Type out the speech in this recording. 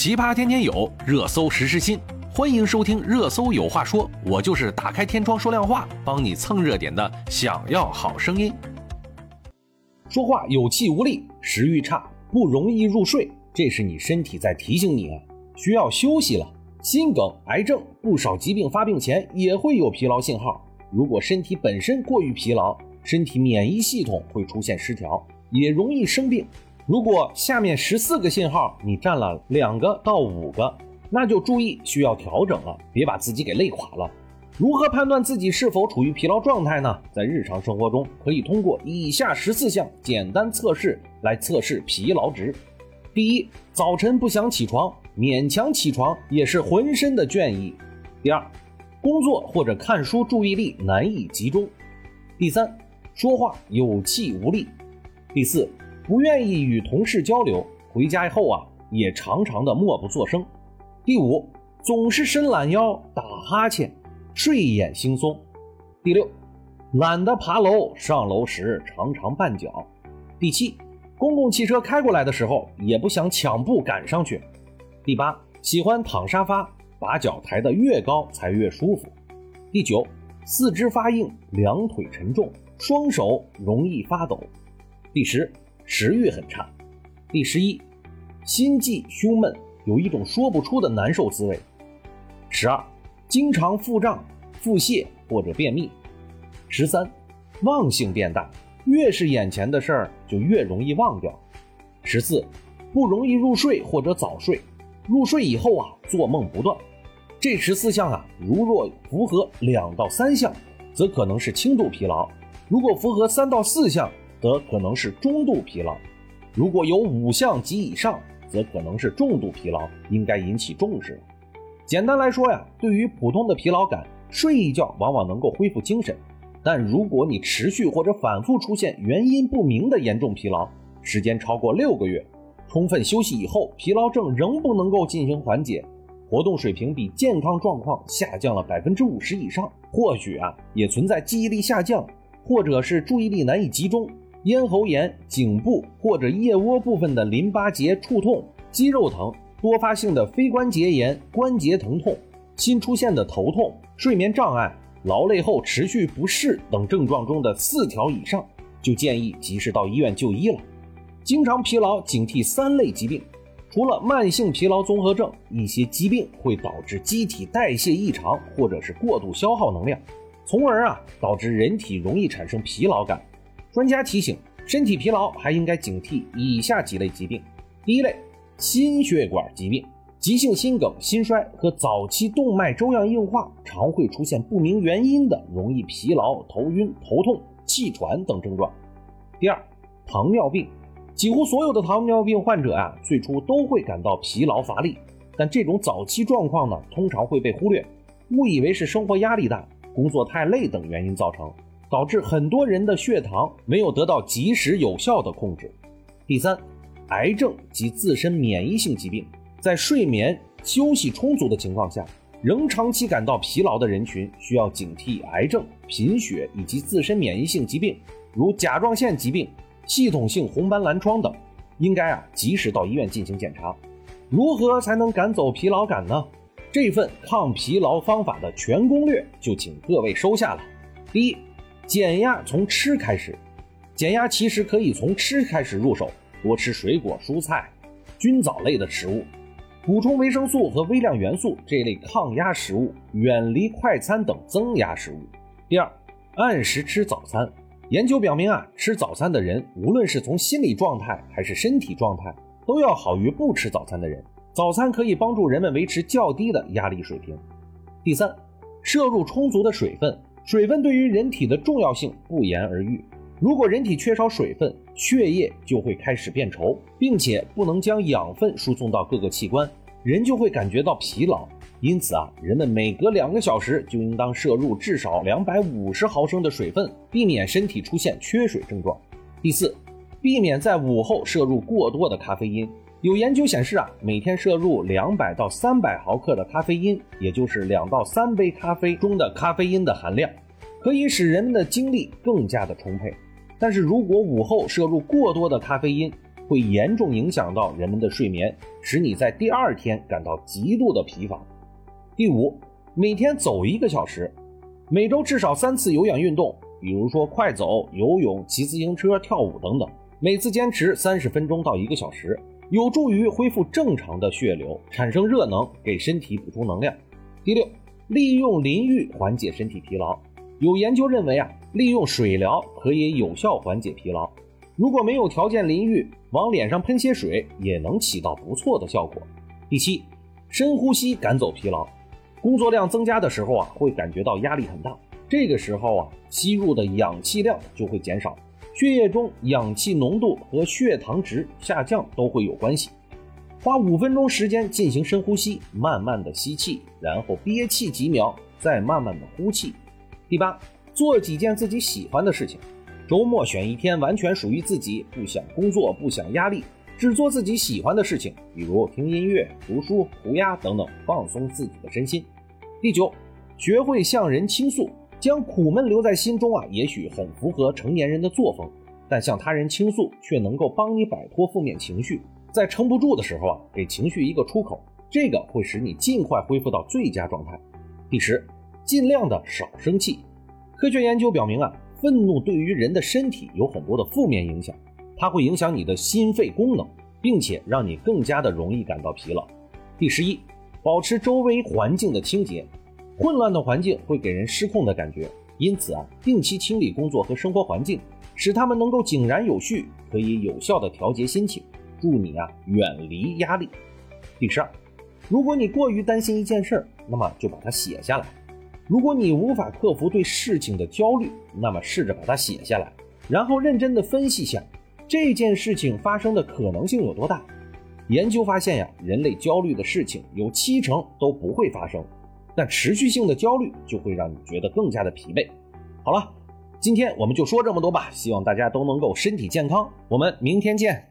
奇葩天天有，热搜时时新。欢迎收听《热搜有话说》，我就是打开天窗说亮话，帮你蹭热点的。想要好声音，说话有气无力，食欲差，不容易入睡，这是你身体在提醒你啊，需要休息了。心梗、癌症，不少疾病发病前也会有疲劳信号。如果身体本身过于疲劳，身体免疫系统会出现失调，也容易生病。如果下面十四个信号你占了两个到五个，那就注意需要调整了，别把自己给累垮了。如何判断自己是否处于疲劳状态呢？在日常生活中，可以通过以下十四项简单测试来测试疲劳值。第一，早晨不想起床，勉强起床也是浑身的倦意。第二，工作或者看书注意力难以集中。第三，说话有气无力。第四。不愿意与同事交流，回家以后啊也常常的默不作声。第五，总是伸懒腰、打哈欠、睡眼惺忪。第六，懒得爬楼，上楼时常常绊脚。第七，公共汽车开过来的时候也不想抢步赶上去。第八，喜欢躺沙发，把脚抬得越高才越舒服。第九，四肢发硬，两腿沉重，双手容易发抖。第十。食欲很差。第十一，心悸胸闷，有一种说不出的难受滋味。十二，经常腹胀、腹泻或者便秘。十三，忘性变大，越是眼前的事儿就越容易忘掉。十四，不容易入睡或者早睡，入睡以后啊做梦不断。这十四项啊，如若符合两到三项，则可能是轻度疲劳；如果符合三到四项，则可能是中度疲劳，如果有五项及以上，则可能是重度疲劳，应该引起重视。简单来说呀，对于普通的疲劳感，睡一觉往往能够恢复精神。但如果你持续或者反复出现原因不明的严重疲劳，时间超过六个月，充分休息以后，疲劳症仍不能够进行缓解，活动水平比健康状况下降了百分之五十以上，或许啊也存在记忆力下降，或者是注意力难以集中。咽喉炎、颈部或者腋窝部分的淋巴结触痛、肌肉疼、多发性的非关节炎、关节疼痛、新出现的头痛、睡眠障碍、劳累后持续不适等症状中的四条以上，就建议及时到医院就医了。经常疲劳，警惕三类疾病。除了慢性疲劳综合症，一些疾病会导致机体代谢异常，或者是过度消耗能量，从而啊导致人体容易产生疲劳感。专家提醒，身体疲劳还应该警惕以下几类疾病：第一类，心血管疾病，急性心梗、心衰和早期动脉粥样硬化常会出现不明原因的容易疲劳、头晕、头痛、气喘等症状。第二，糖尿病，几乎所有的糖尿病患者啊，最初都会感到疲劳乏力，但这种早期状况呢，通常会被忽略，误以为是生活压力大、工作太累等原因造成。导致很多人的血糖没有得到及时有效的控制。第三，癌症及自身免疫性疾病，在睡眠休息充足的情况下，仍长期感到疲劳的人群，需要警惕癌症、贫血以及自身免疫性疾病，如甲状腺疾病、系统性红斑狼疮等，应该啊及时到医院进行检查。如何才能赶走疲劳感呢？这份抗疲劳方法的全攻略就请各位收下了。第一。减压从吃开始，减压其实可以从吃开始入手，多吃水果、蔬菜、菌藻类的食物，补充维生素和微量元素这类抗压食物，远离快餐等增压食物。第二，按时吃早餐。研究表明啊，吃早餐的人，无论是从心理状态还是身体状态，都要好于不吃早餐的人。早餐可以帮助人们维持较低的压力水平。第三，摄入充足的水分。水分对于人体的重要性不言而喻。如果人体缺少水分，血液就会开始变稠，并且不能将养分输送到各个器官，人就会感觉到疲劳。因此啊，人们每隔两个小时就应当摄入至少两百五十毫升的水分，避免身体出现缺水症状。第四，避免在午后摄入过多的咖啡因。有研究显示啊，每天摄入两百到三百毫克的咖啡因，也就是两到三杯咖啡中的咖啡因的含量，可以使人们的精力更加的充沛。但是如果午后摄入过多的咖啡因，会严重影响到人们的睡眠，使你在第二天感到极度的疲乏。第五，每天走一个小时，每周至少三次有氧运动，比如说快走、游泳、骑自行车、跳舞等等，每次坚持三十分钟到一个小时，有助于恢复正常的血流，产生热能，给身体补充能量。第六，利用淋浴缓解身体疲劳。有研究认为啊，利用水疗可以有效缓解疲劳。如果没有条件淋浴，往脸上喷些水也能起到不错的效果。第七，深呼吸赶走疲劳。工作量增加的时候啊，会感觉到压力很大，这个时候啊，吸入的氧气量就会减少，血液中氧气浓度和血糖值下降都会有关系。花五分钟时间进行深呼吸，慢慢的吸气，然后憋气几秒，再慢慢的呼气。第八，做几件自己喜欢的事情。周末选一天完全属于自己，不想工作，不想压力，只做自己喜欢的事情，比如听音乐、读书、涂鸦等等，放松自己的身心。第九，学会向人倾诉，将苦闷留在心中啊，也许很符合成年人的作风，但向他人倾诉却能够帮你摆脱负面情绪，在撑不住的时候啊，给情绪一个出口，这个会使你尽快恢复到最佳状态。第十。尽量的少生气。科学研究表明啊，愤怒对于人的身体有很多的负面影响，它会影响你的心肺功能，并且让你更加的容易感到疲劳。第十一，保持周围环境的清洁。混乱的环境会给人失控的感觉，因此啊，定期清理工作和生活环境，使他们能够井然有序，可以有效的调节心情，助你啊远离压力。第十二，如果你过于担心一件事儿，那么就把它写下来。如果你无法克服对事情的焦虑，那么试着把它写下来，然后认真的分析下这件事情发生的可能性有多大。研究发现呀，人类焦虑的事情有七成都不会发生，那持续性的焦虑就会让你觉得更加的疲惫。好了，今天我们就说这么多吧，希望大家都能够身体健康，我们明天见。